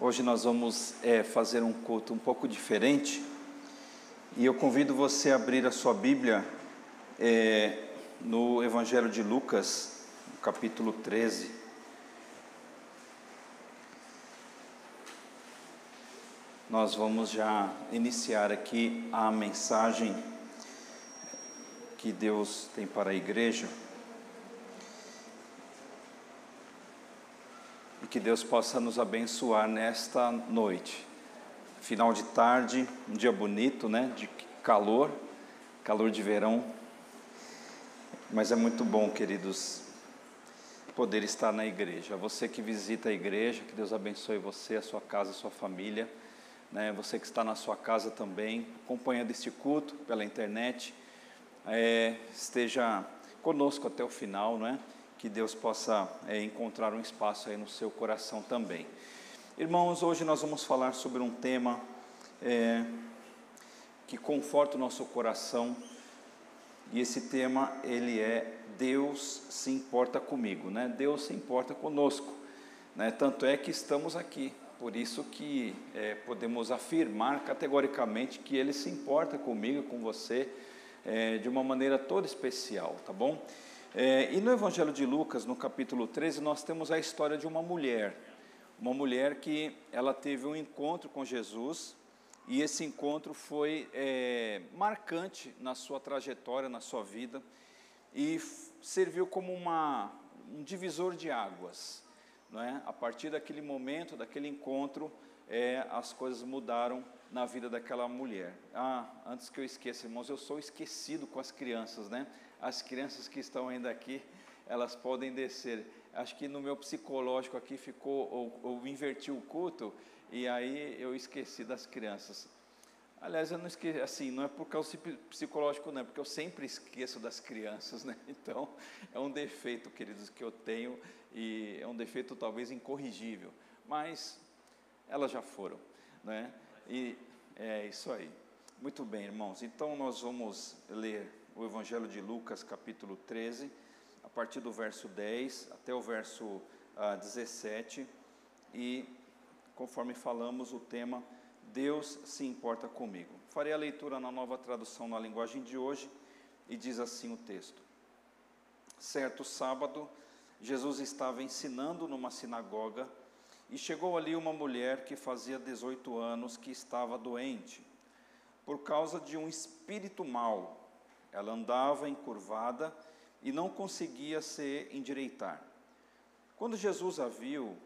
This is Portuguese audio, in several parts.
Hoje nós vamos é, fazer um culto um pouco diferente e eu convido você a abrir a sua Bíblia é, no Evangelho de Lucas, capítulo 13. Nós vamos já iniciar aqui a mensagem que Deus tem para a igreja. Que Deus possa nos abençoar nesta noite. Final de tarde, um dia bonito, né? De calor, calor de verão. Mas é muito bom, queridos, poder estar na igreja. Você que visita a igreja, que Deus abençoe você, a sua casa, a sua família né, você que está na sua casa também, acompanhando este culto pela internet, é, esteja conosco até o final, né, que Deus possa é, encontrar um espaço aí no seu coração também. Irmãos, hoje nós vamos falar sobre um tema é, que conforta o nosso coração, e esse tema ele é Deus se importa comigo, né? Deus se importa conosco, né? Tanto é que estamos aqui, por isso que é, podemos afirmar categoricamente que Ele se importa comigo, com você, é, de uma maneira toda especial, tá bom? É, e no Evangelho de Lucas, no capítulo 13, nós temos a história de uma mulher, uma mulher que ela teve um encontro com Jesus e esse encontro foi é, marcante na sua trajetória, na sua vida e serviu como uma, um divisor de águas não é? A partir daquele momento, daquele encontro, é, as coisas mudaram na vida daquela mulher. Ah, antes que eu esqueça, irmãos, eu sou esquecido com as crianças, né? As crianças que estão ainda aqui, elas podem descer. Acho que no meu psicológico aqui ficou, ou, ou inverti o culto, e aí eu esqueci das crianças. Aliás, eu não esqueci, assim, não é por causa psicológico, não, é porque eu sempre esqueço das crianças, né? Então, é um defeito, queridos, que eu tenho e é um defeito talvez incorrigível, mas elas já foram, né? E é isso aí. Muito bem, irmãos. Então nós vamos ler o Evangelho de Lucas, capítulo 13, a partir do verso 10 até o verso ah, 17, e conforme falamos, o tema Deus se importa comigo. Farei a leitura na nova tradução na linguagem de hoje e diz assim o texto: Certo sábado, Jesus estava ensinando numa sinagoga e chegou ali uma mulher que fazia 18 anos que estava doente por causa de um espírito mau. Ela andava encurvada e não conseguia se endireitar. Quando Jesus a viu,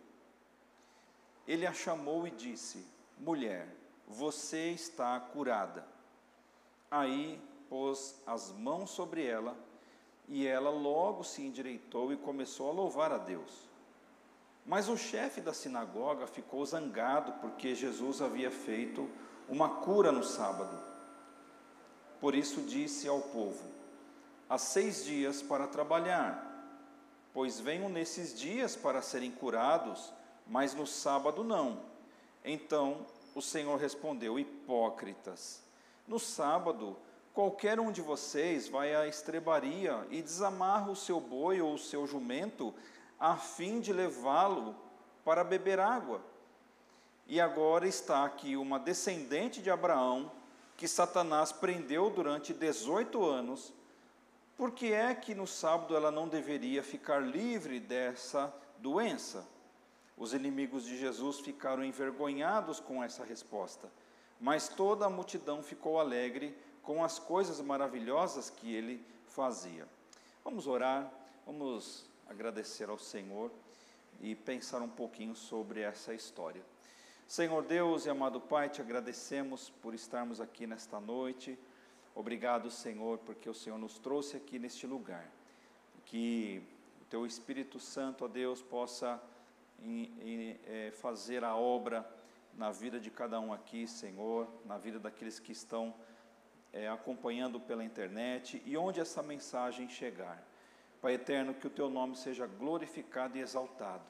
ele a chamou e disse: Mulher, você está curada. Aí pôs as mãos sobre ela e ela logo se endireitou e começou a louvar a Deus. Mas o chefe da sinagoga ficou zangado porque Jesus havia feito uma cura no sábado. Por isso disse ao povo: Há seis dias para trabalhar, pois venho nesses dias para serem curados, mas no sábado não. Então o Senhor respondeu: Hipócritas, no sábado Qualquer um de vocês vai à estrebaria e desamarra o seu boi ou o seu jumento, a fim de levá-lo para beber água. E agora está aqui uma descendente de Abraão, que Satanás prendeu durante 18 anos. Por que é que no sábado ela não deveria ficar livre dessa doença? Os inimigos de Jesus ficaram envergonhados com essa resposta, mas toda a multidão ficou alegre com as coisas maravilhosas que ele fazia. Vamos orar, vamos agradecer ao Senhor e pensar um pouquinho sobre essa história. Senhor Deus e amado Pai, te agradecemos por estarmos aqui nesta noite. Obrigado, Senhor, porque o Senhor nos trouxe aqui neste lugar. Que o Teu Espírito Santo, ó Deus, possa em, em, é, fazer a obra na vida de cada um aqui, Senhor, na vida daqueles que estão é, acompanhando pela internet e onde essa mensagem chegar. Pai eterno, que o teu nome seja glorificado e exaltado.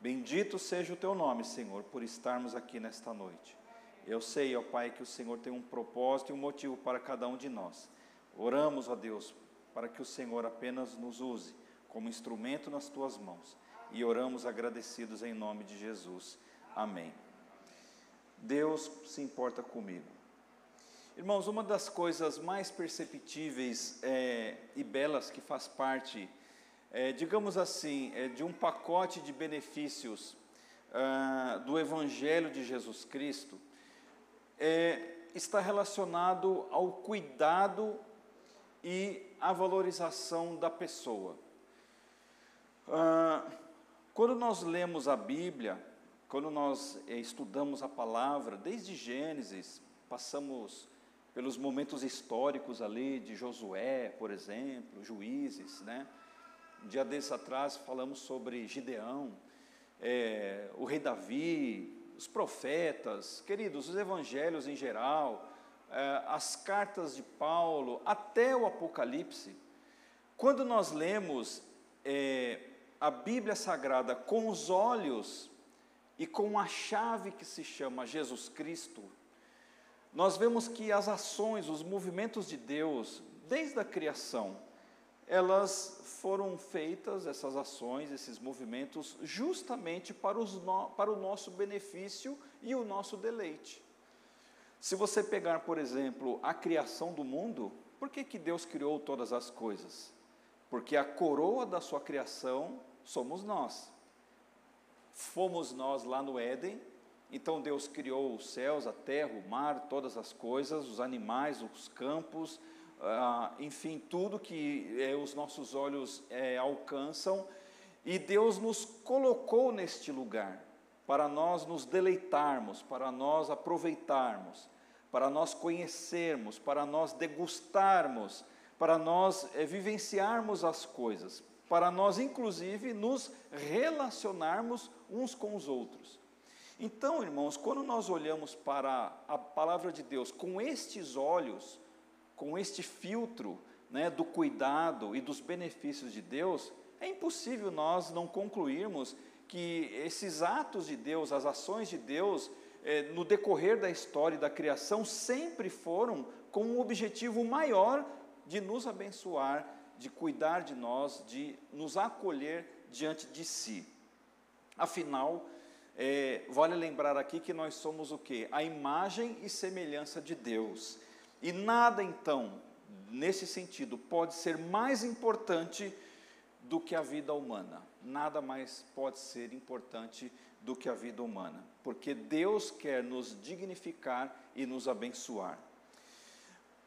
Bendito seja o teu nome, Senhor, por estarmos aqui nesta noite. Eu sei, ó Pai, que o Senhor tem um propósito e um motivo para cada um de nós. Oramos, ó Deus, para que o Senhor apenas nos use como instrumento nas tuas mãos. E oramos agradecidos em nome de Jesus. Amém. Deus se importa comigo. Irmãos, uma das coisas mais perceptíveis é, e belas que faz parte, é, digamos assim, é, de um pacote de benefícios ah, do Evangelho de Jesus Cristo, é, está relacionado ao cuidado e à valorização da pessoa. Ah, quando nós lemos a Bíblia, quando nós eh, estudamos a palavra, desde Gênesis, passamos pelos momentos históricos ali de Josué, por exemplo, juízes, né? Um dia desses atrás falamos sobre Gideão, é, o rei Davi, os profetas, queridos, os evangelhos em geral, é, as cartas de Paulo, até o Apocalipse. Quando nós lemos é, a Bíblia Sagrada com os olhos e com a chave que se chama Jesus Cristo, nós vemos que as ações, os movimentos de Deus, desde a criação, elas foram feitas, essas ações, esses movimentos, justamente para, no, para o nosso benefício e o nosso deleite. Se você pegar, por exemplo, a criação do mundo, por que, que Deus criou todas as coisas? Porque a coroa da sua criação somos nós. Fomos nós lá no Éden, então Deus criou os céus, a terra, o mar, todas as coisas, os animais, os campos, ah, enfim, tudo que eh, os nossos olhos eh, alcançam, e Deus nos colocou neste lugar para nós nos deleitarmos, para nós aproveitarmos, para nós conhecermos, para nós degustarmos, para nós eh, vivenciarmos as coisas, para nós, inclusive, nos relacionarmos uns com os outros. Então, irmãos, quando nós olhamos para a palavra de Deus com estes olhos, com este filtro né, do cuidado e dos benefícios de Deus, é impossível nós não concluirmos que esses atos de Deus, as ações de Deus, eh, no decorrer da história e da criação, sempre foram com um objetivo maior de nos abençoar, de cuidar de nós, de nos acolher diante de si. Afinal, é, vale lembrar aqui que nós somos o que? A imagem e semelhança de Deus. E nada então, nesse sentido, pode ser mais importante do que a vida humana. Nada mais pode ser importante do que a vida humana, porque Deus quer nos dignificar e nos abençoar.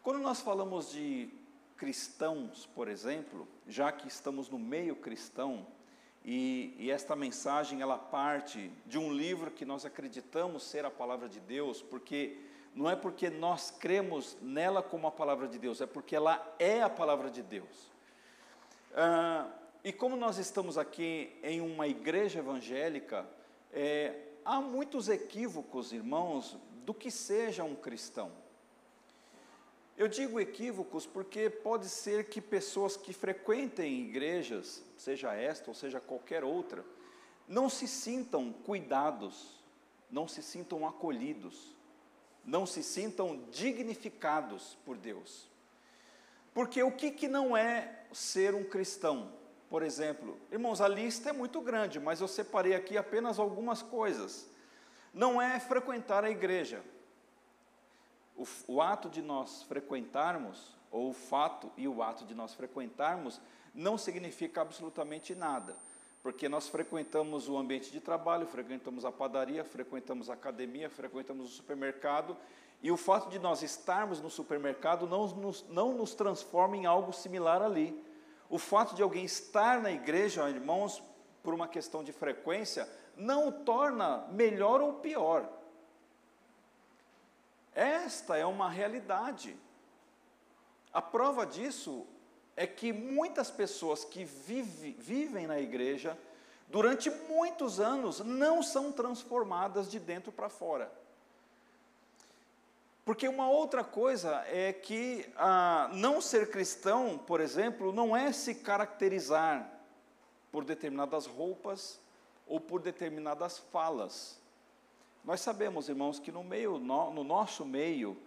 Quando nós falamos de cristãos, por exemplo, já que estamos no meio cristão, e, e, esta mensagem ela parte de um livro que nós acreditamos ser a palavra de Deus, porque não é porque nós cremos nela como a palavra de Deus, é porque ela é a palavra de Deus. Ah, e como nós estamos aqui em uma igreja evangélica, é, há muitos equívocos, irmãos, do que seja um cristão. Eu digo equívocos porque pode ser que pessoas que frequentem igrejas, seja esta ou seja qualquer outra, não se sintam cuidados, não se sintam acolhidos, não se sintam dignificados por Deus. Porque o que, que não é ser um cristão? Por exemplo, irmãos, a lista é muito grande, mas eu separei aqui apenas algumas coisas. Não é frequentar a igreja, o, o ato de nós frequentarmos, ou o fato e o ato de nós frequentarmos, não significa absolutamente nada, porque nós frequentamos o ambiente de trabalho, frequentamos a padaria, frequentamos a academia, frequentamos o supermercado, e o fato de nós estarmos no supermercado não nos, não nos transforma em algo similar ali. O fato de alguém estar na igreja, irmãos, por uma questão de frequência, não o torna melhor ou pior. Esta é uma realidade. A prova disso é que muitas pessoas que vive, vivem na igreja durante muitos anos não são transformadas de dentro para fora. Porque uma outra coisa é que ah, não ser cristão, por exemplo, não é se caracterizar por determinadas roupas ou por determinadas falas. Nós sabemos, irmãos, que no meio, no, no nosso meio,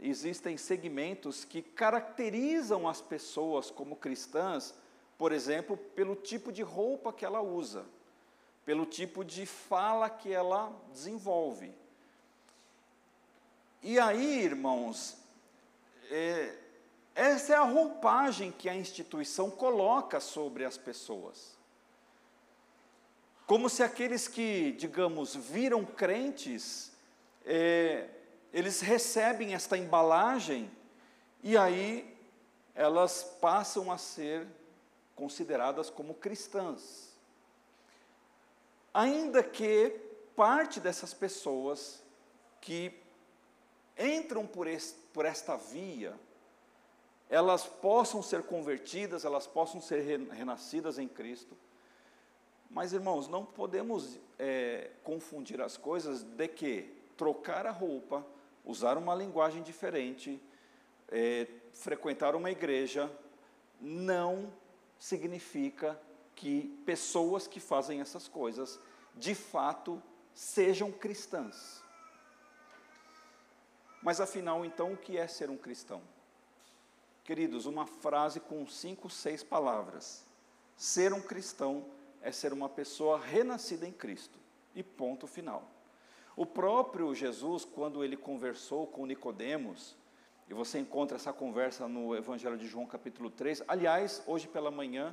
existem segmentos que caracterizam as pessoas como cristãs, por exemplo, pelo tipo de roupa que ela usa, pelo tipo de fala que ela desenvolve. E aí, irmãos, é, essa é a roupagem que a instituição coloca sobre as pessoas. Como se aqueles que, digamos, viram crentes, é, eles recebem esta embalagem e aí elas passam a ser consideradas como cristãs. Ainda que parte dessas pessoas que entram por, por esta via, elas possam ser convertidas, elas possam ser renascidas em Cristo. Mas, irmãos, não podemos é, confundir as coisas de que trocar a roupa, usar uma linguagem diferente, é, frequentar uma igreja, não significa que pessoas que fazem essas coisas, de fato, sejam cristãs. Mas afinal, então, o que é ser um cristão? Queridos, uma frase com cinco, seis palavras. Ser um cristão é ser uma pessoa renascida em Cristo. E ponto final. O próprio Jesus, quando ele conversou com Nicodemos, e você encontra essa conversa no Evangelho de João, capítulo 3. Aliás, hoje pela manhã,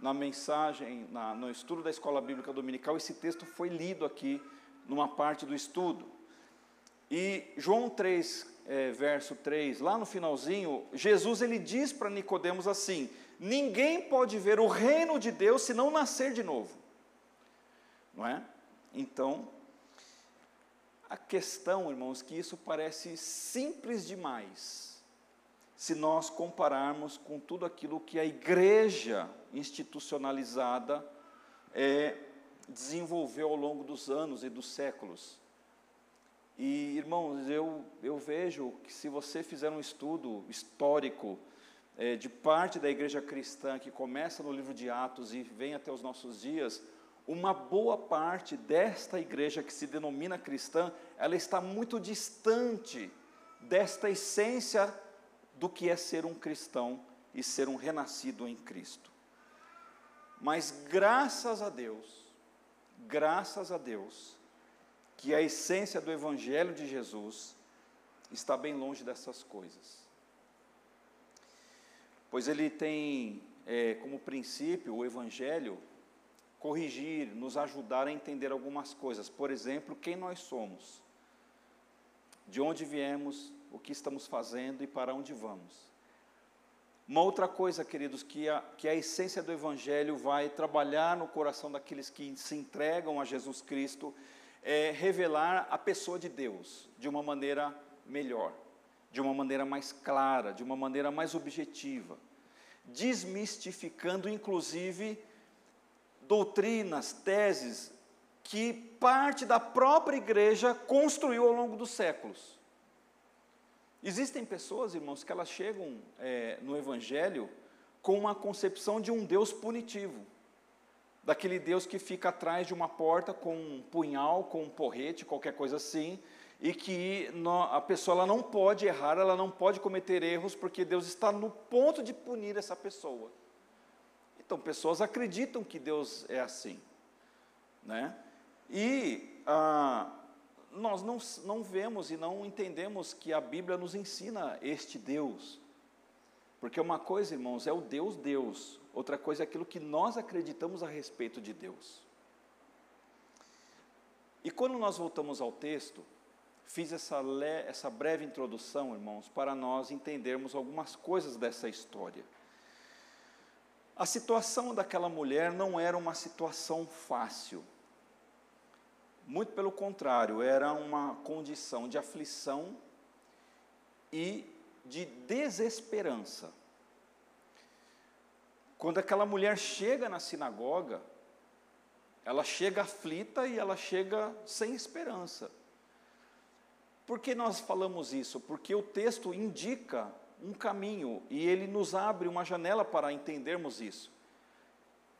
na mensagem, na, no estudo da escola bíblica dominical, esse texto foi lido aqui numa parte do estudo. E João 3, é, verso 3, lá no finalzinho, Jesus ele diz para Nicodemos assim: ninguém pode ver o reino de Deus se não nascer de novo. Não é? Então, a questão, irmãos, que isso parece simples demais, se nós compararmos com tudo aquilo que a igreja institucionalizada é, desenvolveu ao longo dos anos e dos séculos. E, irmãos, eu, eu vejo que se você fizer um estudo histórico é, de parte da igreja cristã, que começa no livro de Atos e vem até os nossos dias, uma boa parte desta igreja que se denomina cristã, ela está muito distante desta essência do que é ser um cristão e ser um renascido em Cristo. Mas graças a Deus, graças a Deus, que a essência do Evangelho de Jesus está bem longe dessas coisas. Pois ele tem é, como princípio o Evangelho corrigir, nos ajudar a entender algumas coisas. Por exemplo, quem nós somos, de onde viemos, o que estamos fazendo e para onde vamos. Uma outra coisa, queridos, que a, que a essência do Evangelho vai trabalhar no coração daqueles que se entregam a Jesus Cristo é revelar a pessoa de Deus de uma maneira melhor, de uma maneira mais clara, de uma maneira mais objetiva, desmistificando, inclusive, doutrinas, teses que parte da própria igreja construiu ao longo dos séculos. Existem pessoas, irmãos, que elas chegam é, no Evangelho com uma concepção de um Deus punitivo, daquele Deus que fica atrás de uma porta com um punhal, com um porrete, qualquer coisa assim, e que a pessoa ela não pode errar, ela não pode cometer erros, porque Deus está no ponto de punir essa pessoa. Então, pessoas acreditam que Deus é assim. Né? E ah, nós não, não vemos e não entendemos que a Bíblia nos ensina este Deus. Porque uma coisa, irmãos, é o Deus Deus, outra coisa é aquilo que nós acreditamos a respeito de Deus. E quando nós voltamos ao texto, fiz essa, essa breve introdução, irmãos, para nós entendermos algumas coisas dessa história. A situação daquela mulher não era uma situação fácil. Muito pelo contrário, era uma condição de aflição e de desesperança. Quando aquela mulher chega na sinagoga, ela chega aflita e ela chega sem esperança. Por que nós falamos isso? Porque o texto indica um caminho e ele nos abre uma janela para entendermos isso.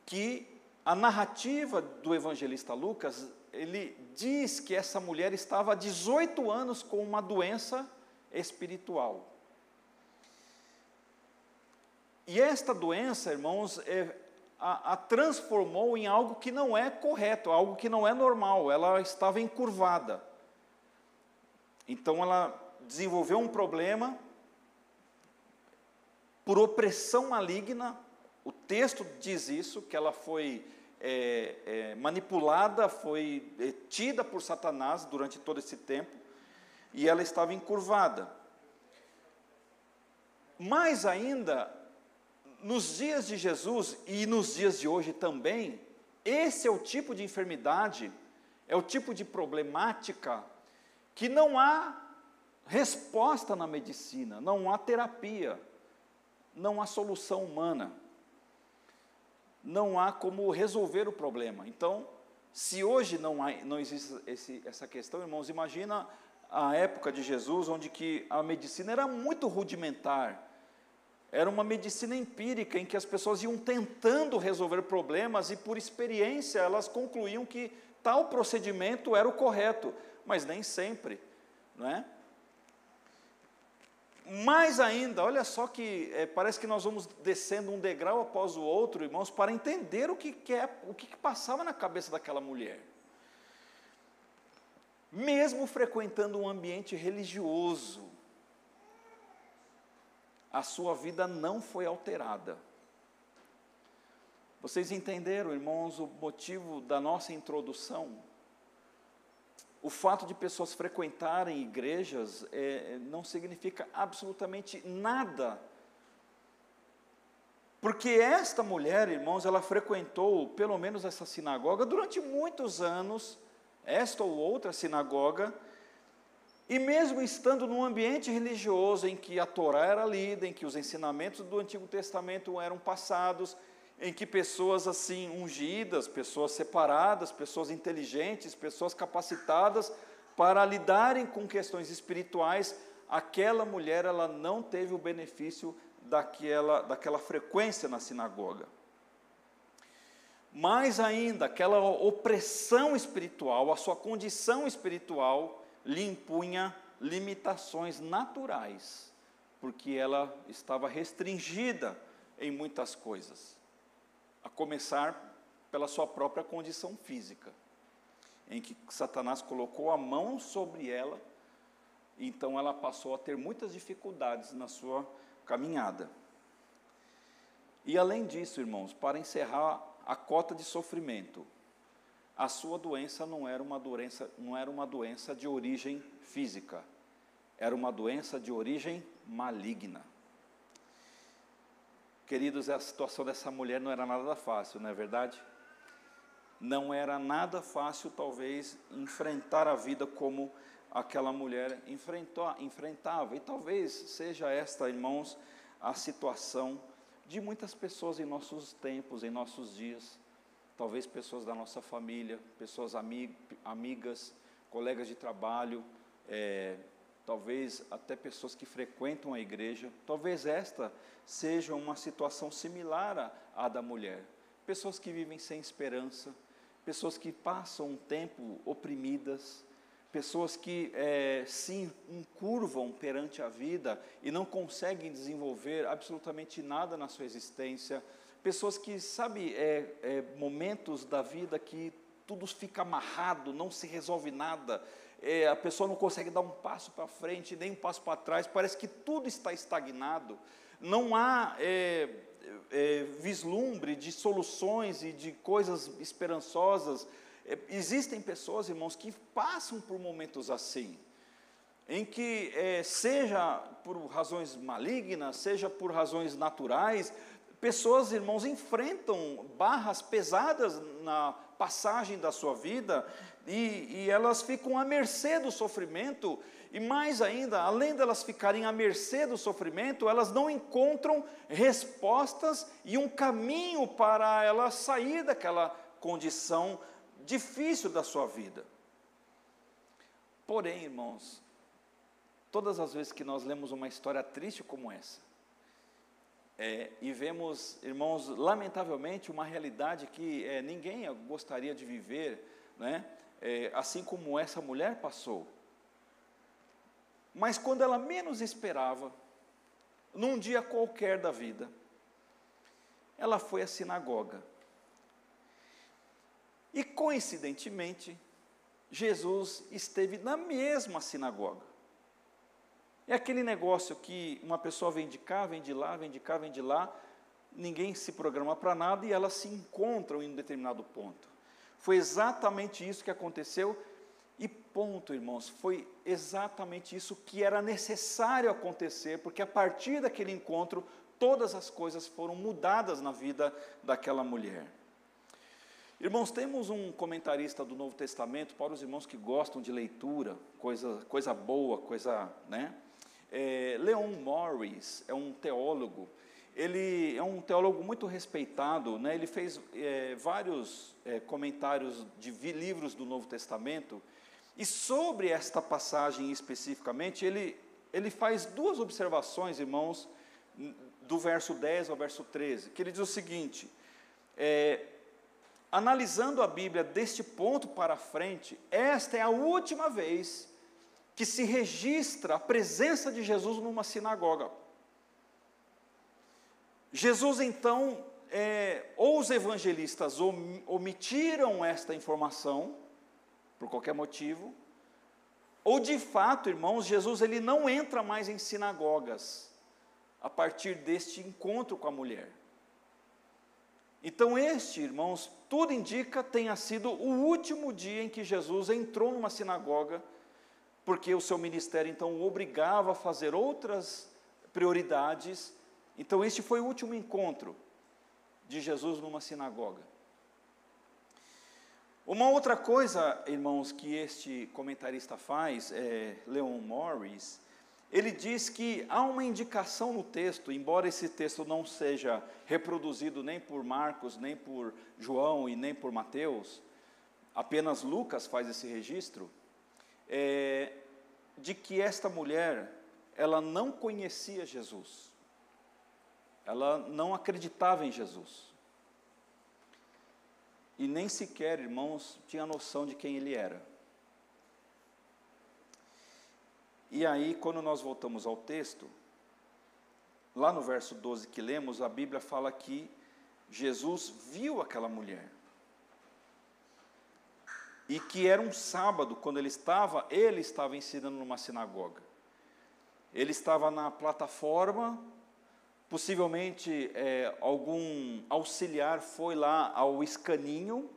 Que a narrativa do evangelista Lucas, ele diz que essa mulher estava há 18 anos com uma doença espiritual. E esta doença, irmãos, é, a, a, transformou em algo que não é correto, algo que não é normal. Ela estava encurvada. Então ela desenvolveu um problema por opressão maligna. O texto diz isso, que ela foi é, é, manipulada, foi é, tida por Satanás durante todo esse tempo, e ela estava encurvada. Mais ainda, nos dias de Jesus e nos dias de hoje também, esse é o tipo de enfermidade, é o tipo de problemática que não há resposta na medicina, não há terapia, não há solução humana, não há como resolver o problema. Então, se hoje não, há, não existe esse, essa questão, irmãos, imagina a época de Jesus, onde que a medicina era muito rudimentar, era uma medicina empírica em que as pessoas iam tentando resolver problemas e, por experiência, elas concluíam que tal procedimento era o correto, mas nem sempre, não é? Mais ainda, olha só que é, parece que nós vamos descendo um degrau após o outro, irmãos, para entender o que, que é, o que, que passava na cabeça daquela mulher. Mesmo frequentando um ambiente religioso, a sua vida não foi alterada. Vocês entenderam, irmãos, o motivo da nossa introdução? O fato de pessoas frequentarem igrejas é, não significa absolutamente nada. Porque esta mulher, irmãos, ela frequentou pelo menos essa sinagoga durante muitos anos, esta ou outra sinagoga, e mesmo estando num ambiente religioso em que a Torá era lida, em que os ensinamentos do Antigo Testamento eram passados, em que pessoas assim ungidas, pessoas separadas, pessoas inteligentes, pessoas capacitadas para lidarem com questões espirituais, aquela mulher ela não teve o benefício daquela, daquela frequência na sinagoga. Mais ainda, aquela opressão espiritual, a sua condição espiritual lhe impunha limitações naturais, porque ela estava restringida em muitas coisas a começar pela sua própria condição física, em que Satanás colocou a mão sobre ela, então ela passou a ter muitas dificuldades na sua caminhada. E além disso, irmãos, para encerrar a cota de sofrimento, a sua doença não era uma doença, não era uma doença de origem física, era uma doença de origem maligna. Queridos, a situação dessa mulher não era nada fácil, não é verdade? Não era nada fácil, talvez, enfrentar a vida como aquela mulher enfrentou, enfrentava. E talvez seja esta, irmãos, a situação de muitas pessoas em nossos tempos, em nossos dias. Talvez pessoas da nossa família, pessoas amig, amigas, colegas de trabalho, é, talvez até pessoas que frequentam a igreja, talvez esta seja uma situação similar à, da mulher. Pessoas que vivem sem esperança, pessoas que passam um tempo oprimidas, pessoas que é, se encurvam perante a vida e não conseguem desenvolver absolutamente nada na sua existência, pessoas que, sabe, é, é, momentos da vida que tudo fica amarrado, não se resolve nada, é, a pessoa não consegue dar um passo para frente, nem um passo para trás, parece que tudo está estagnado, não há é, é, vislumbre de soluções e de coisas esperançosas. É, existem pessoas, irmãos, que passam por momentos assim, em que, é, seja por razões malignas, seja por razões naturais, pessoas, irmãos, enfrentam barras pesadas na passagem da sua vida e, e, elas ficam à mercê do sofrimento, e mais ainda, além delas ficarem à mercê do sofrimento, elas não encontram respostas e um caminho para elas sair daquela condição difícil da sua vida. Porém, irmãos, todas as vezes que nós lemos uma história triste como essa, é, e vemos, irmãos, lamentavelmente, uma realidade que é, ninguém gostaria de viver, né? É, assim como essa mulher passou. Mas quando ela menos esperava, num dia qualquer da vida, ela foi à sinagoga. E coincidentemente, Jesus esteve na mesma sinagoga. É aquele negócio que uma pessoa vem de cá, vem de lá, vem de cá, vem de lá, ninguém se programa para nada e elas se encontram em um determinado ponto. Foi exatamente isso que aconteceu e ponto, irmãos, foi exatamente isso que era necessário acontecer, porque a partir daquele encontro todas as coisas foram mudadas na vida daquela mulher. Irmãos, temos um comentarista do Novo Testamento para os irmãos que gostam de leitura, coisa, coisa boa, coisa, né? É, Leon Morris é um teólogo. Ele é um teólogo muito respeitado, né? Ele fez é, vários é, comentários de livros do Novo Testamento e sobre esta passagem especificamente, ele ele faz duas observações, irmãos, do verso 10 ao verso 13, que ele diz o seguinte: é, analisando a Bíblia deste ponto para frente, esta é a última vez que se registra a presença de Jesus numa sinagoga. Jesus, então, é, ou os evangelistas omitiram esta informação, por qualquer motivo, ou de fato, irmãos, Jesus ele não entra mais em sinagogas a partir deste encontro com a mulher. Então, este, irmãos, tudo indica tenha sido o último dia em que Jesus entrou numa sinagoga, porque o seu ministério então o obrigava a fazer outras prioridades. Então, este foi o último encontro de Jesus numa sinagoga. Uma outra coisa, irmãos, que este comentarista faz, é, Leon Morris, ele diz que há uma indicação no texto, embora esse texto não seja reproduzido nem por Marcos, nem por João e nem por Mateus, apenas Lucas faz esse registro, é, de que esta mulher, ela não conhecia Jesus, ela não acreditava em Jesus, e nem sequer, irmãos, tinha noção de quem ele era. E aí, quando nós voltamos ao texto, lá no verso 12 que lemos, a Bíblia fala que Jesus viu aquela mulher. E que era um sábado, quando ele estava, ele estava ensinando numa sinagoga. Ele estava na plataforma, possivelmente é, algum auxiliar foi lá ao escaninho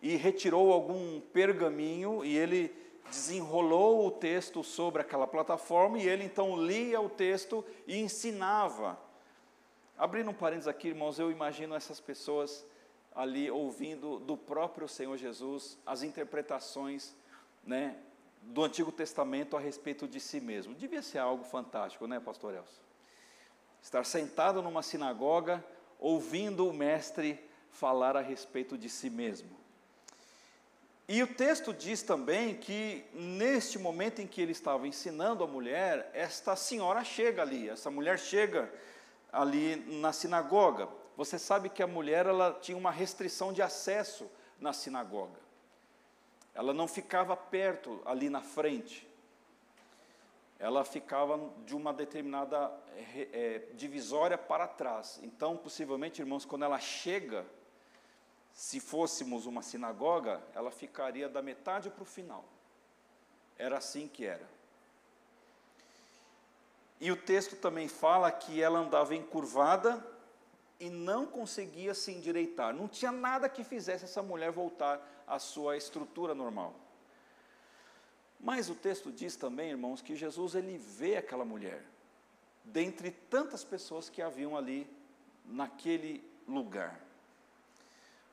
e retirou algum pergaminho e ele desenrolou o texto sobre aquela plataforma e ele então lia o texto e ensinava. Abrindo um parênteses aqui, irmãos, eu imagino essas pessoas ali ouvindo do próprio Senhor Jesus as interpretações, né, do Antigo Testamento a respeito de si mesmo. Devia ser algo fantástico, né, pastor Elcio? Estar sentado numa sinagoga ouvindo o mestre falar a respeito de si mesmo. E o texto diz também que neste momento em que ele estava ensinando a mulher, esta senhora chega ali, essa mulher chega ali na sinagoga. Você sabe que a mulher ela tinha uma restrição de acesso na sinagoga. Ela não ficava perto ali na frente. Ela ficava de uma determinada é, divisória para trás. Então, possivelmente, irmãos, quando ela chega se fôssemos uma sinagoga, ela ficaria da metade para o final. Era assim que era. E o texto também fala que ela andava encurvada e não conseguia se endireitar. Não tinha nada que fizesse essa mulher voltar à sua estrutura normal. Mas o texto diz também, irmãos, que Jesus ele vê aquela mulher dentre tantas pessoas que haviam ali naquele lugar.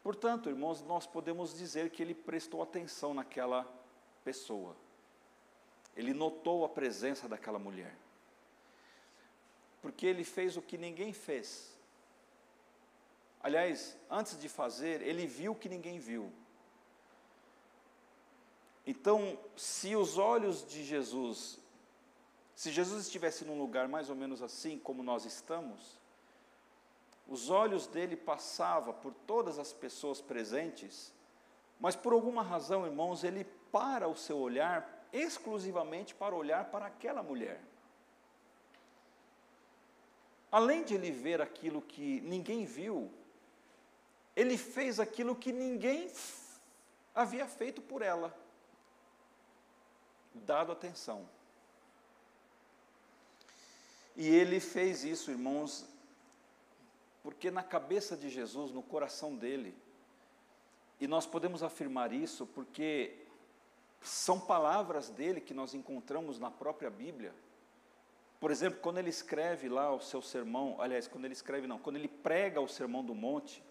Portanto, irmãos, nós podemos dizer que ele prestou atenção naquela pessoa. Ele notou a presença daquela mulher. Porque ele fez o que ninguém fez. Aliás, antes de fazer, ele viu o que ninguém viu. Então, se os olhos de Jesus, se Jesus estivesse num lugar mais ou menos assim como nós estamos, os olhos dele passavam por todas as pessoas presentes, mas por alguma razão, irmãos, ele para o seu olhar exclusivamente para olhar para aquela mulher. Além de ele ver aquilo que ninguém viu, ele fez aquilo que ninguém havia feito por ela, dado atenção. E ele fez isso, irmãos, porque na cabeça de Jesus, no coração dele, e nós podemos afirmar isso porque são palavras dele que nós encontramos na própria Bíblia. Por exemplo, quando ele escreve lá o seu sermão, aliás, quando ele escreve não, quando ele prega o sermão do monte,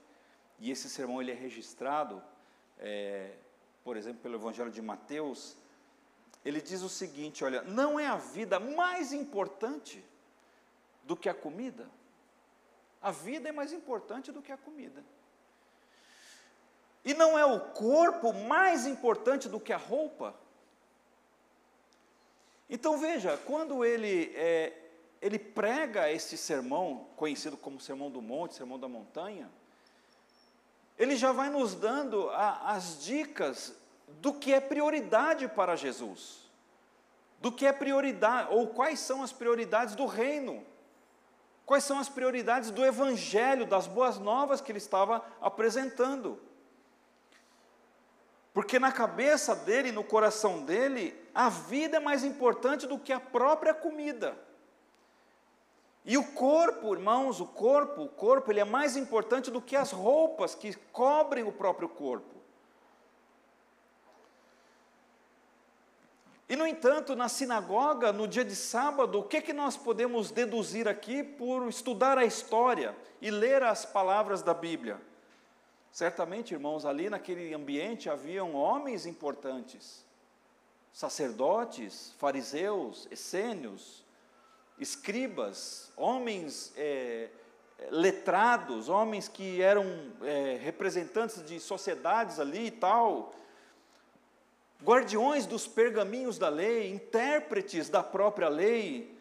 e esse sermão ele é registrado, é, por exemplo, pelo Evangelho de Mateus, ele diz o seguinte: olha, não é a vida mais importante do que a comida? A vida é mais importante do que a comida. E não é o corpo mais importante do que a roupa? Então veja, quando ele, é, ele prega esse sermão, conhecido como Sermão do Monte, Sermão da Montanha, ele já vai nos dando a, as dicas do que é prioridade para Jesus, do que é prioridade, ou quais são as prioridades do reino, quais são as prioridades do Evangelho, das boas novas que ele estava apresentando. Porque na cabeça dele, no coração dele, a vida é mais importante do que a própria comida. E o corpo, irmãos, o corpo, o corpo, ele é mais importante do que as roupas que cobrem o próprio corpo. E no entanto, na sinagoga, no dia de sábado, o que que nós podemos deduzir aqui por estudar a história e ler as palavras da Bíblia? Certamente, irmãos, ali naquele ambiente haviam homens importantes, sacerdotes, fariseus, essênios, escribas, homens é, letrados, homens que eram é, representantes de sociedades ali e tal, guardiões dos pergaminhos da lei, intérpretes da própria lei,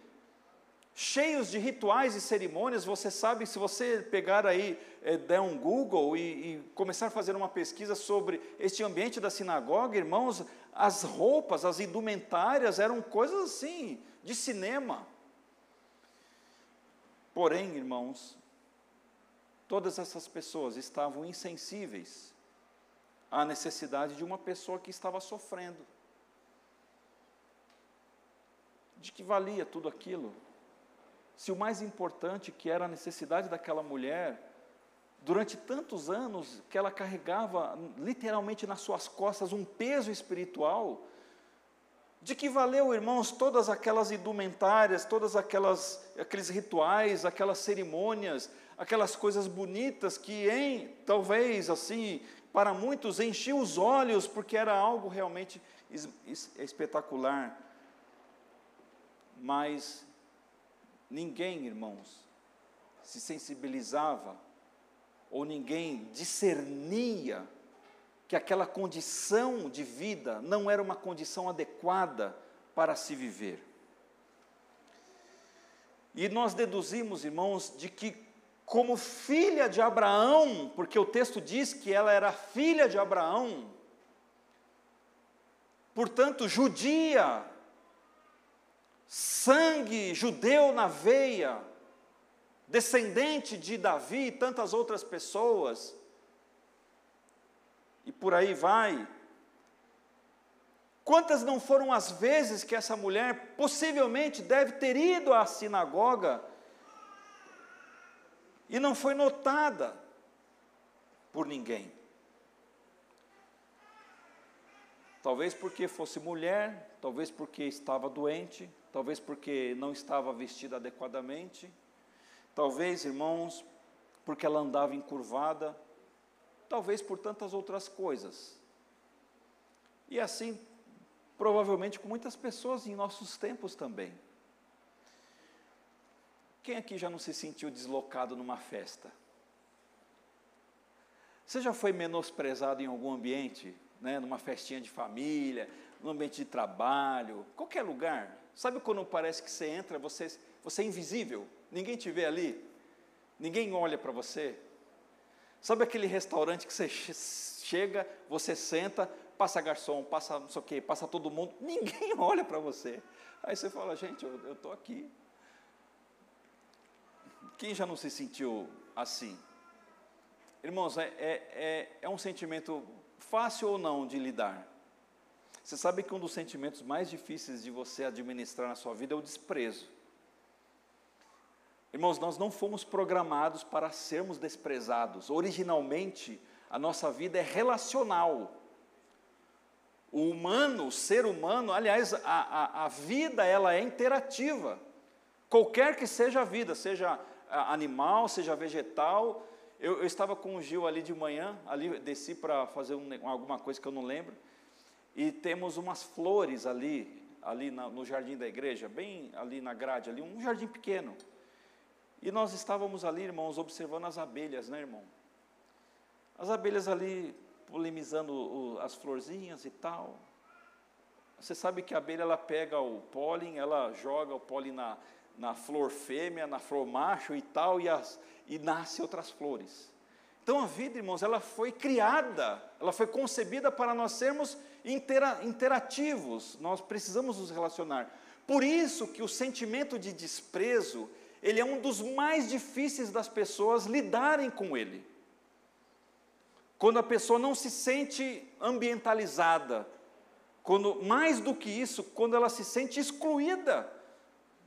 cheios de rituais e cerimônias. Você sabe, se você pegar aí, é, der um Google e, e, começar a fazer uma pesquisa sobre este ambiente da sinagoga, irmãos, as roupas, as indumentárias eram coisas assim, de cinema. Porém, irmãos, todas essas pessoas estavam insensíveis à necessidade de uma pessoa que estava sofrendo. De que valia tudo aquilo? se o mais importante, que era a necessidade daquela mulher, durante tantos anos que ela carregava literalmente nas suas costas um peso espiritual, de que valeu, irmãos, todas aquelas indumentárias, todas aquelas aqueles rituais, aquelas cerimônias, aquelas coisas bonitas que em talvez assim, para muitos enchiam os olhos porque era algo realmente espetacular. Mas Ninguém, irmãos, se sensibilizava ou ninguém discernia que aquela condição de vida não era uma condição adequada para se viver. E nós deduzimos, irmãos, de que, como filha de Abraão, porque o texto diz que ela era filha de Abraão, portanto, judia, sangue judeu na veia, descendente de Davi e tantas outras pessoas, e por aí vai. Quantas não foram as vezes que essa mulher possivelmente deve ter ido à sinagoga e não foi notada por ninguém? Talvez porque fosse mulher, talvez porque estava doente, talvez porque não estava vestida adequadamente, talvez, irmãos, porque ela andava encurvada, talvez por tantas outras coisas. E assim, provavelmente com muitas pessoas em nossos tempos também. Quem aqui já não se sentiu deslocado numa festa? Você já foi menosprezado em algum ambiente, né, numa festinha de família, no ambiente de trabalho, qualquer lugar? Sabe quando parece que você entra, você, você é invisível, ninguém te vê ali, ninguém olha para você? Sabe aquele restaurante que você chega, você senta, passa garçom, passa não sei o quê, passa todo mundo, ninguém olha para você. Aí você fala, gente, eu estou aqui. Quem já não se sentiu assim? Irmãos, é, é, é, é um sentimento fácil ou não de lidar? Você sabe que um dos sentimentos mais difíceis de você administrar na sua vida é o desprezo. Irmãos, nós não fomos programados para sermos desprezados. Originalmente, a nossa vida é relacional. O humano, o ser humano, aliás, a, a, a vida ela é interativa. Qualquer que seja a vida, seja animal, seja vegetal. Eu, eu estava com o Gil ali de manhã, ali desci para fazer um, alguma coisa que eu não lembro, e temos umas flores ali, ali na, no jardim da igreja, bem ali na grade, ali um jardim pequeno. E nós estávamos ali, irmãos, observando as abelhas, né, irmão? As abelhas ali polemizando o, as florzinhas e tal. Você sabe que a abelha ela pega o pólen, ela joga o pólen na, na flor fêmea, na flor macho e tal, e, as, e nasce outras flores. Então a vida, irmãos, ela foi criada, ela foi concebida para nós sermos intera, interativos, nós precisamos nos relacionar. Por isso que o sentimento de desprezo, ele é um dos mais difíceis das pessoas lidarem com ele. Quando a pessoa não se sente ambientalizada, quando mais do que isso, quando ela se sente excluída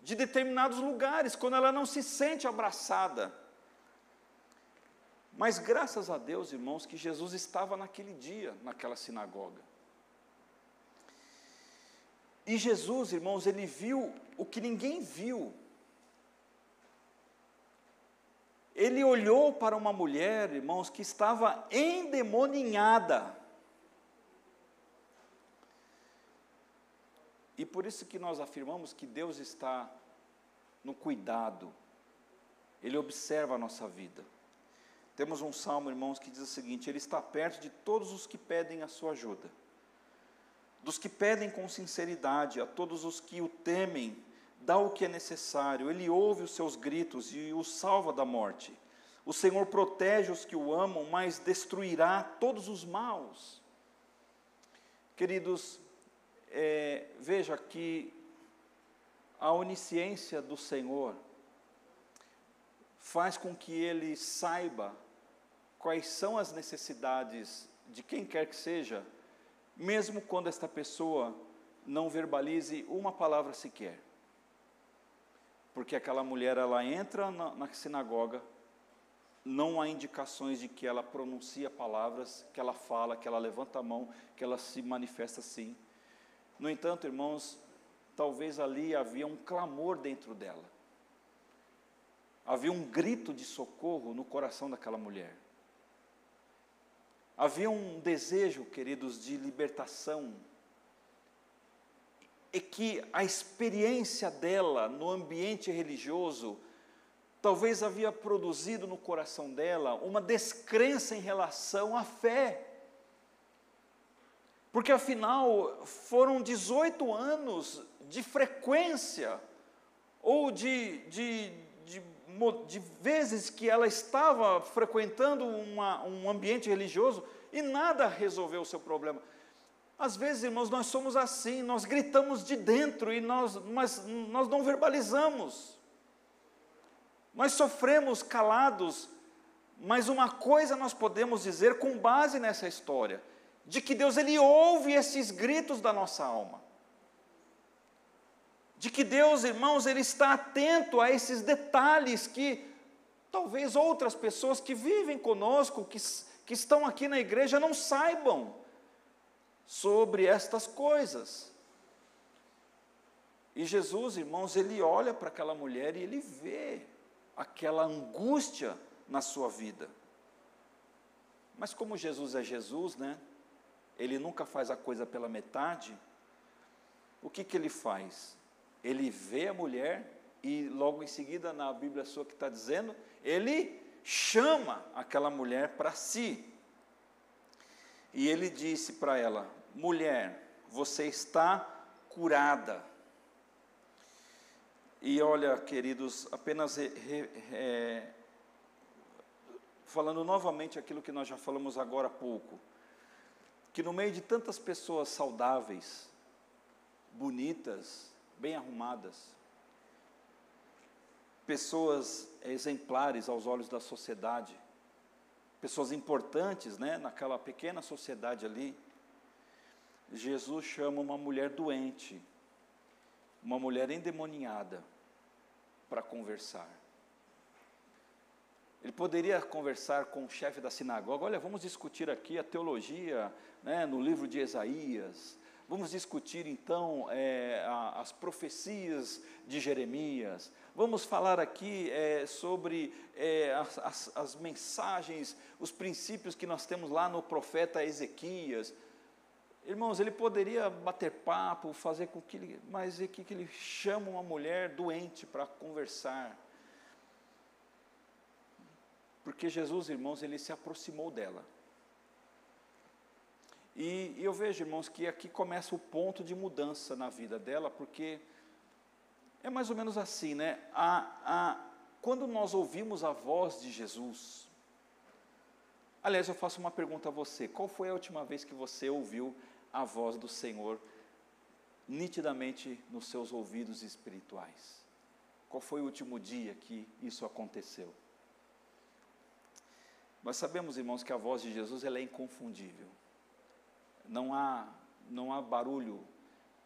de determinados lugares, quando ela não se sente abraçada. Mas graças a Deus, irmãos, que Jesus estava naquele dia, naquela sinagoga. E Jesus, irmãos, ele viu o que ninguém viu. Ele olhou para uma mulher, irmãos, que estava endemoninhada. E por isso que nós afirmamos que Deus está no cuidado, Ele observa a nossa vida. Temos um salmo, irmãos, que diz o seguinte: Ele está perto de todos os que pedem a sua ajuda, dos que pedem com sinceridade, a todos os que o temem, dá o que é necessário, Ele ouve os seus gritos e os salva da morte. O Senhor protege os que o amam, mas destruirá todos os maus. Queridos, é, veja que a onisciência do Senhor faz com que ele saiba quais são as necessidades de quem quer que seja, mesmo quando esta pessoa não verbalize uma palavra sequer. Porque aquela mulher ela entra na, na sinagoga, não há indicações de que ela pronuncia palavras, que ela fala, que ela levanta a mão, que ela se manifesta assim. No entanto, irmãos, talvez ali havia um clamor dentro dela. Havia um grito de socorro no coração daquela mulher. Havia um desejo, queridos, de libertação. E que a experiência dela no ambiente religioso talvez havia produzido no coração dela uma descrença em relação à fé. Porque afinal foram 18 anos de frequência, ou de, de, de, de vezes que ela estava frequentando uma, um ambiente religioso e nada resolveu o seu problema. Às vezes, irmãos, nós somos assim, nós gritamos de dentro, e nós, mas nós não verbalizamos. Nós sofremos calados, mas uma coisa nós podemos dizer com base nessa história: de que Deus ele ouve esses gritos da nossa alma. De que Deus, irmãos, ele está atento a esses detalhes que talvez outras pessoas que vivem conosco, que, que estão aqui na igreja, não saibam sobre estas coisas. E Jesus, irmãos, ele olha para aquela mulher e ele vê aquela angústia na sua vida. Mas como Jesus é Jesus, né? Ele nunca faz a coisa pela metade, o que, que ele faz? Ele vê a mulher e logo em seguida, na Bíblia sua que está dizendo, ele chama aquela mulher para si. E ele disse para ela: mulher, você está curada. E olha, queridos, apenas é, falando novamente aquilo que nós já falamos agora há pouco que no meio de tantas pessoas saudáveis, bonitas, bem arrumadas, pessoas exemplares aos olhos da sociedade, pessoas importantes, né, naquela pequena sociedade ali, Jesus chama uma mulher doente, uma mulher endemoniada, para conversar. Ele poderia conversar com o chefe da sinagoga: olha, vamos discutir aqui a teologia né, no livro de Isaías, vamos discutir então é, a, as profecias de Jeremias, vamos falar aqui é, sobre é, as, as, mensagens, os princípios que nós temos lá no profeta Ezequias. Irmãos, ele poderia bater papo, fazer com que ele, mas é que ele chama uma mulher doente para conversar porque Jesus, irmãos, ele se aproximou dela. E, e eu vejo, irmãos, que aqui começa o ponto de mudança na vida dela, porque é mais ou menos assim, né? A, a, quando nós ouvimos a voz de Jesus, aliás, eu faço uma pergunta a você: qual foi a última vez que você ouviu a voz do Senhor nitidamente nos seus ouvidos espirituais? Qual foi o último dia que isso aconteceu? Nós sabemos, irmãos, que a voz de Jesus ela é inconfundível. Não há, não há barulho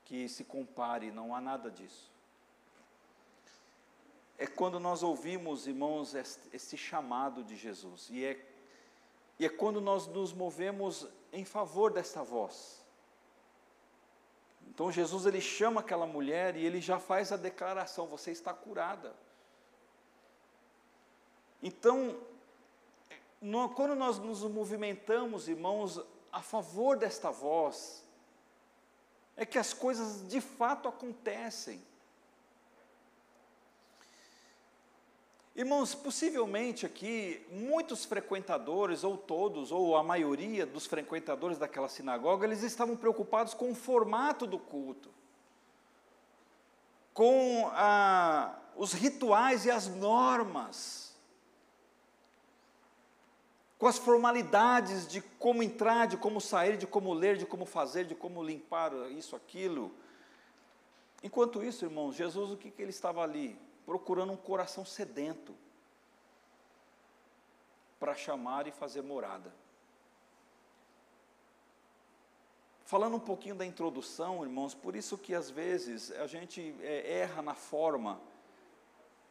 que se compare, não há nada disso. É quando nós ouvimos, irmãos, esse chamado de Jesus, e é, e é quando nós nos movemos em favor dessa voz. Então Jesus ele chama aquela mulher e ele já faz a declaração: você está curada. Então quando nós nos movimentamos, irmãos, a favor desta voz, é que as coisas de fato acontecem. Irmãos, possivelmente aqui, muitos frequentadores, ou todos, ou a maioria dos frequentadores daquela sinagoga, eles estavam preocupados com o formato do culto, com ah, os rituais e as normas com as formalidades de como entrar, de como sair, de como ler, de como fazer, de como limpar isso, aquilo. Enquanto isso, irmãos, Jesus, o que, que ele estava ali? Procurando um coração sedento para chamar e fazer morada. Falando um pouquinho da introdução, irmãos, por isso que às vezes a gente é, erra na forma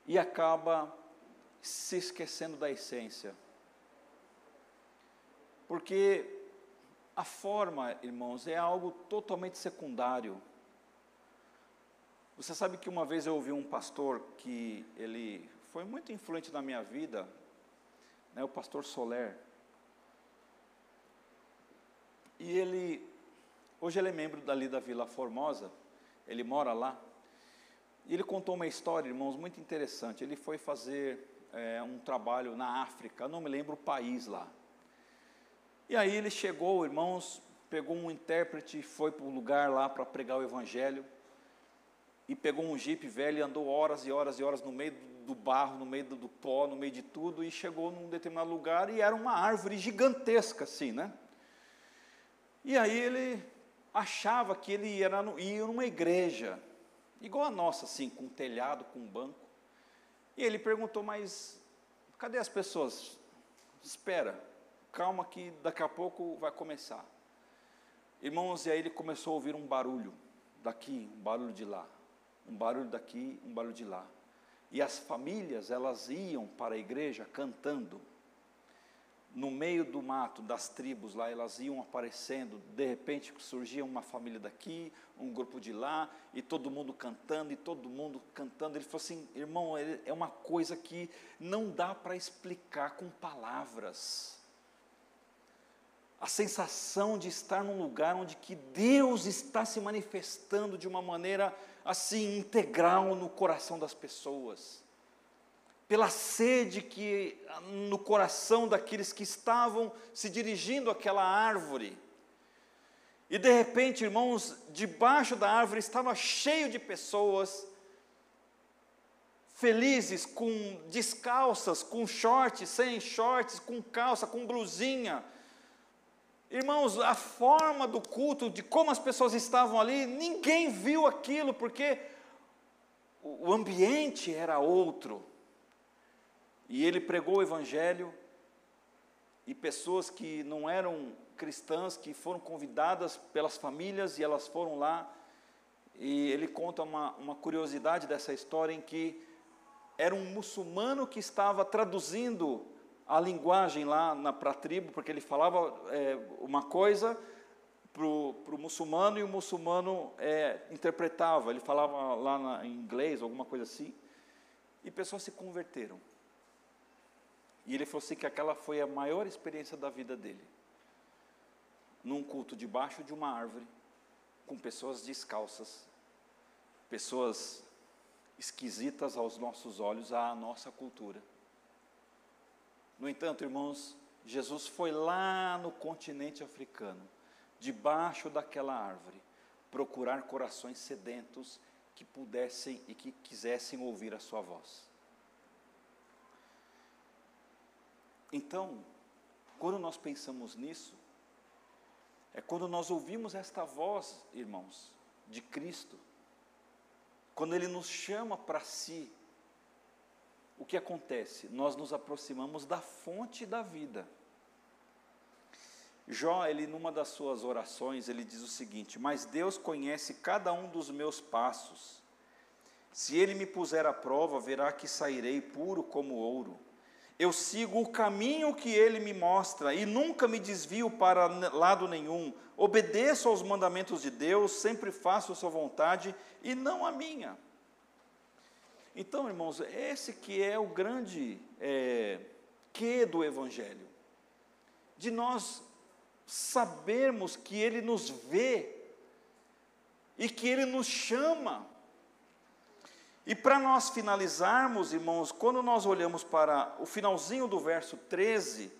e acaba se esquecendo da essência. Porque a forma, irmãos, é algo totalmente secundário. Você sabe que uma vez eu ouvi um pastor que ele foi muito influente na minha vida, né, o pastor Soler. E ele, hoje ele é membro dali da Vila Formosa, ele mora lá. E ele contou uma história, irmãos, muito interessante. Ele foi fazer é, um trabalho na África, não me lembro o país lá. E aí ele chegou, irmãos, pegou um intérprete, foi para um lugar lá para pregar o evangelho, e pegou um jipe velho e andou horas e horas e horas no meio do barro, no meio do pó, no meio de tudo, e chegou num determinado lugar e era uma árvore gigantesca assim, né? E aí ele achava que ele ia, ia numa igreja, igual a nossa, assim, com um telhado, com um banco. E ele perguntou, mas cadê as pessoas? Espera, calma que daqui a pouco vai começar. Irmãos, e aí ele começou a ouvir um barulho daqui, um barulho de lá, um barulho daqui, um barulho de lá. E as famílias, elas iam para a igreja cantando no meio do mato, das tribos lá, elas iam aparecendo, de repente surgia uma família daqui, um grupo de lá, e todo mundo cantando, e todo mundo cantando. Ele falou assim: irmão, é uma coisa que não dá para explicar com palavras. A sensação de estar num lugar onde que Deus está se manifestando de uma maneira assim integral no coração das pessoas pela sede que no coração daqueles que estavam se dirigindo àquela árvore. E de repente, irmãos, debaixo da árvore estava cheio de pessoas felizes, com descalças, com shorts, sem shorts, com calça, com blusinha. Irmãos, a forma do culto, de como as pessoas estavam ali, ninguém viu aquilo, porque o ambiente era outro. E ele pregou o Evangelho, e pessoas que não eram cristãs, que foram convidadas pelas famílias, e elas foram lá, e ele conta uma, uma curiosidade dessa história em que era um muçulmano que estava traduzindo a linguagem lá para a tribo, porque ele falava é, uma coisa para o muçulmano e o muçulmano é, interpretava, ele falava lá na, em inglês, alguma coisa assim, e pessoas se converteram. E ele falou assim que aquela foi a maior experiência da vida dele. Num culto debaixo de uma árvore, com pessoas descalças, pessoas esquisitas aos nossos olhos, à nossa cultura. No entanto, irmãos, Jesus foi lá no continente africano, debaixo daquela árvore, procurar corações sedentos que pudessem e que quisessem ouvir a sua voz. Então, quando nós pensamos nisso, é quando nós ouvimos esta voz, irmãos, de Cristo, quando Ele nos chama para si, o que acontece? Nós nos aproximamos da fonte da vida. Jó, ele numa das suas orações, ele diz o seguinte: Mas Deus conhece cada um dos meus passos. Se ele me puser à prova, verá que sairei puro como ouro. Eu sigo o caminho que ele me mostra e nunca me desvio para lado nenhum. Obedeço aos mandamentos de Deus, sempre faço a sua vontade e não a minha. Então, irmãos, esse que é o grande é, que do Evangelho, de nós sabermos que Ele nos vê e que Ele nos chama. E para nós finalizarmos, irmãos, quando nós olhamos para o finalzinho do verso 13,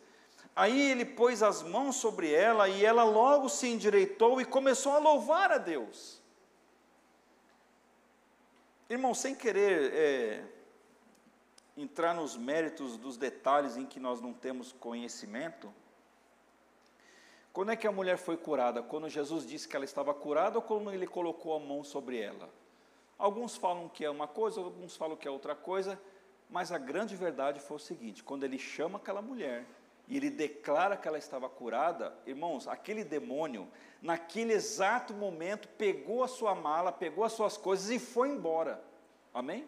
aí ele pôs as mãos sobre ela e ela logo se endireitou e começou a louvar a Deus. Irmão, sem querer é, entrar nos méritos dos detalhes em que nós não temos conhecimento, quando é que a mulher foi curada? Quando Jesus disse que ela estava curada ou quando ele colocou a mão sobre ela? Alguns falam que é uma coisa, alguns falam que é outra coisa, mas a grande verdade foi o seguinte: quando ele chama aquela mulher e ele declara que ela estava curada, irmãos, aquele demônio, naquele exato momento, pegou a sua mala, pegou as suas coisas e foi embora. Amém?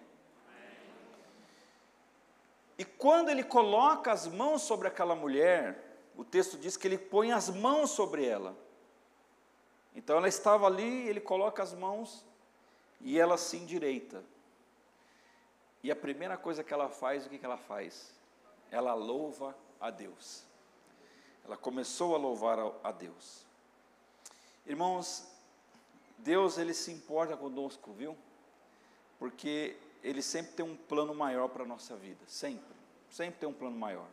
E quando ele coloca as mãos sobre aquela mulher, o texto diz que ele põe as mãos sobre ela. Então ela estava ali, ele coloca as mãos e ela se endireita. E a primeira coisa que ela faz, o que ela faz? Ela louva a Deus. Ela começou a louvar a Deus. Irmãos, Deus ele se importa conosco, viu? Porque ele sempre tem um plano maior para a nossa vida, sempre, sempre tem um plano maior.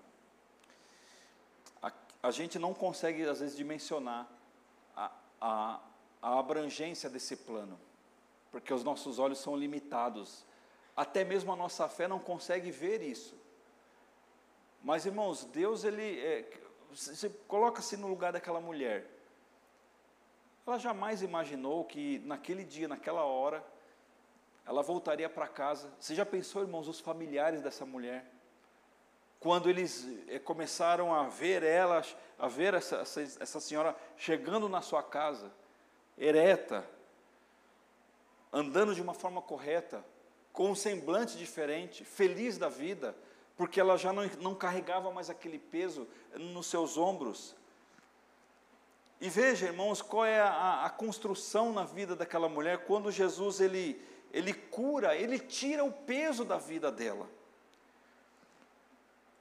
A, a gente não consegue às vezes dimensionar a, a, a abrangência desse plano, porque os nossos olhos são limitados. Até mesmo a nossa fé não consegue ver isso. Mas, irmãos, Deus, ele. É, você coloca-se no lugar daquela mulher. Ela jamais imaginou que naquele dia, naquela hora, ela voltaria para casa. Você já pensou, irmãos, os familiares dessa mulher? Quando eles é, começaram a ver ela, a ver essa, essa, essa senhora chegando na sua casa, ereta, andando de uma forma correta, com um semblante diferente, feliz da vida, porque ela já não, não carregava mais aquele peso nos seus ombros. E veja, irmãos, qual é a, a construção na vida daquela mulher quando Jesus ele, ele cura, ele tira o peso da vida dela.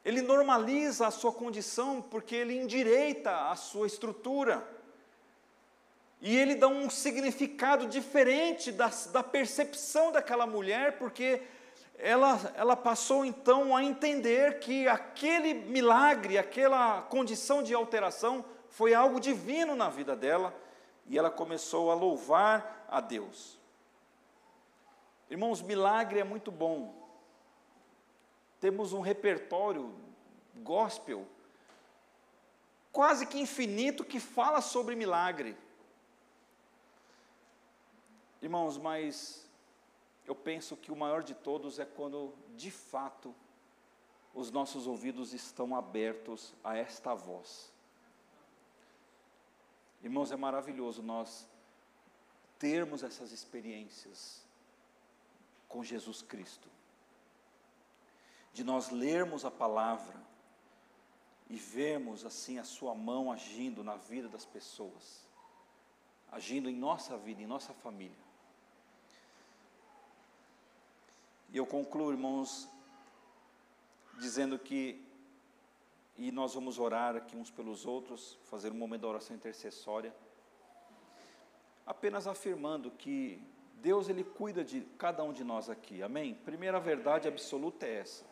Ele normaliza a sua condição porque ele endireita a sua estrutura. E ele dá um significado diferente da, da percepção daquela mulher, porque ela, ela passou então a entender que aquele milagre, aquela condição de alteração, foi algo divino na vida dela, e ela começou a louvar a Deus. Irmãos, milagre é muito bom. Temos um repertório gospel quase que infinito que fala sobre milagre. Irmãos, mas eu penso que o maior de todos é quando, de fato, os nossos ouvidos estão abertos a esta voz. Irmãos, é maravilhoso nós termos essas experiências com Jesus Cristo, de nós lermos a palavra, e vermos assim a Sua mão agindo na vida das pessoas, agindo em nossa vida, em nossa família. E eu concluo, irmãos, dizendo que, e nós vamos orar aqui uns pelos outros, fazer um momento de oração intercessória, apenas afirmando que Deus ele cuida de cada um de nós aqui, amém? Primeira verdade absoluta é essa.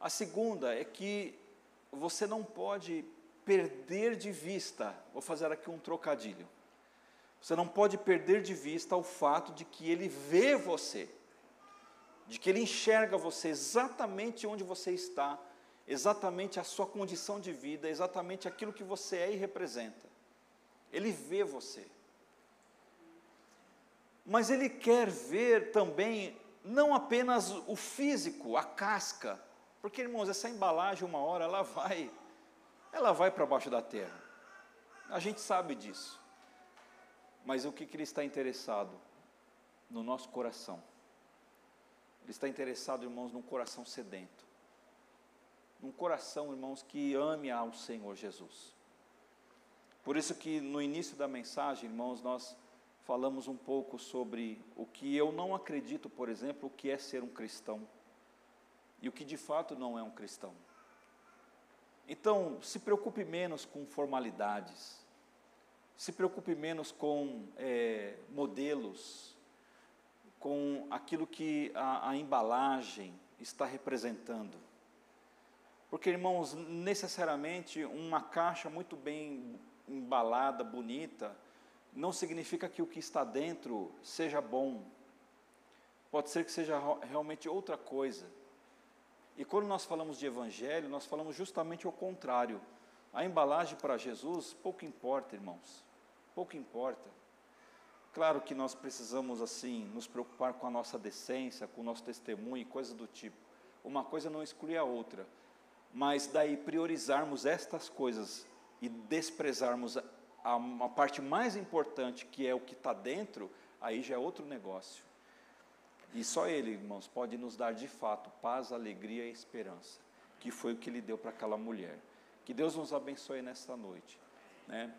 A segunda é que você não pode perder de vista, vou fazer aqui um trocadilho. Você não pode perder de vista o fato de que Ele vê você, de que Ele enxerga você exatamente onde você está, exatamente a sua condição de vida, exatamente aquilo que você é e representa. Ele vê você. Mas Ele quer ver também, não apenas o físico, a casca, porque, irmãos, essa embalagem, uma hora, ela vai, ela vai para baixo da terra. A gente sabe disso. Mas o que, que ele está interessado? No nosso coração. Ele está interessado, irmãos, num coração sedento. Num coração, irmãos, que ame ao Senhor Jesus. Por isso que no início da mensagem, irmãos, nós falamos um pouco sobre o que eu não acredito, por exemplo, o que é ser um cristão e o que de fato não é um cristão. Então, se preocupe menos com formalidades, se preocupe menos com é, modelos, com aquilo que a, a embalagem está representando. Porque, irmãos, necessariamente uma caixa muito bem embalada, bonita, não significa que o que está dentro seja bom. Pode ser que seja realmente outra coisa. E quando nós falamos de evangelho, nós falamos justamente o contrário. A embalagem para Jesus pouco importa, irmãos. Pouco importa. Claro que nós precisamos assim nos preocupar com a nossa decência, com o nosso testemunho e coisas do tipo. Uma coisa não exclui a outra. Mas daí priorizarmos estas coisas e desprezarmos a, a, parte mais importante, que é o que está dentro, aí já é outro negócio. E só Ele, irmãos, pode nos dar de fato paz, alegria e esperança, que foi o que Ele deu para aquela mulher. Que Deus nos abençoe nesta noite. Né?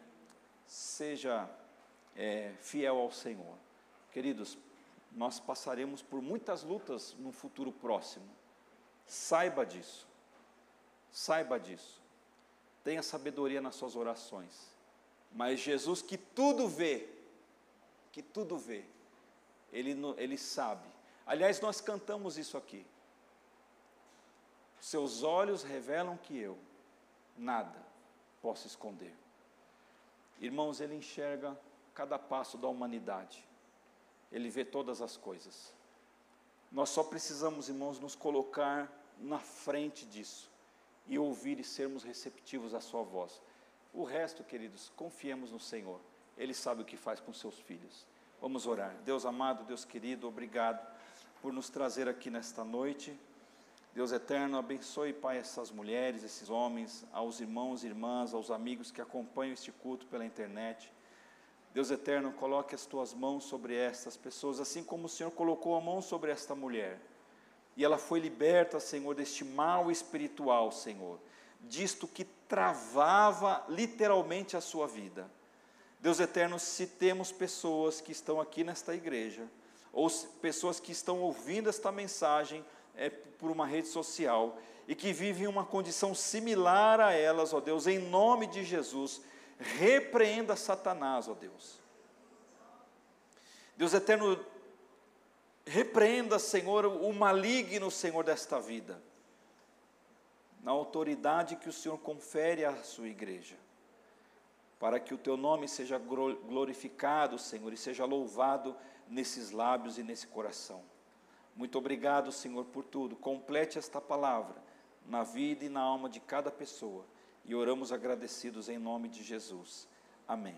Seja é, fiel ao Senhor. Queridos, nós passaremos por muitas lutas no futuro próximo. Saiba disso. Saiba disso. Tenha sabedoria nas suas orações. Mas Jesus, que tudo vê, que tudo vê, Ele, ele sabe Aliás, nós cantamos isso aqui. Seus olhos revelam que eu nada posso esconder. Irmãos, ele enxerga cada passo da humanidade. Ele vê todas as coisas. Nós só precisamos, irmãos, nos colocar na frente disso e ouvir e sermos receptivos à sua voz. O resto, queridos, confiemos no Senhor. Ele sabe o que faz com seus filhos. Vamos orar. Deus amado, Deus querido, obrigado por nos trazer aqui nesta noite. Deus eterno, abençoe, Pai, essas mulheres, esses homens, aos irmãos e irmãs, aos amigos que acompanham este culto pela internet. Deus eterno, coloque as tuas mãos sobre estas pessoas, assim como o Senhor colocou a mão sobre esta mulher. E ela foi liberta, Senhor, deste mal espiritual, Senhor, disto que travava literalmente a sua vida. Deus eterno, se temos pessoas que estão aqui nesta igreja, ou pessoas que estão ouvindo esta mensagem é, por uma rede social e que vivem uma condição similar a elas, ó Deus, em nome de Jesus, repreenda Satanás, ó Deus. Deus eterno, repreenda, Senhor, o maligno, Senhor, desta vida, na autoridade que o Senhor confere à sua igreja, para que o teu nome seja glorificado, Senhor, e seja louvado nesses lábios e nesse coração. Muito obrigado, Senhor, por tudo. Complete esta palavra na vida e na alma de cada pessoa. E oramos agradecidos em nome de Jesus. Amém.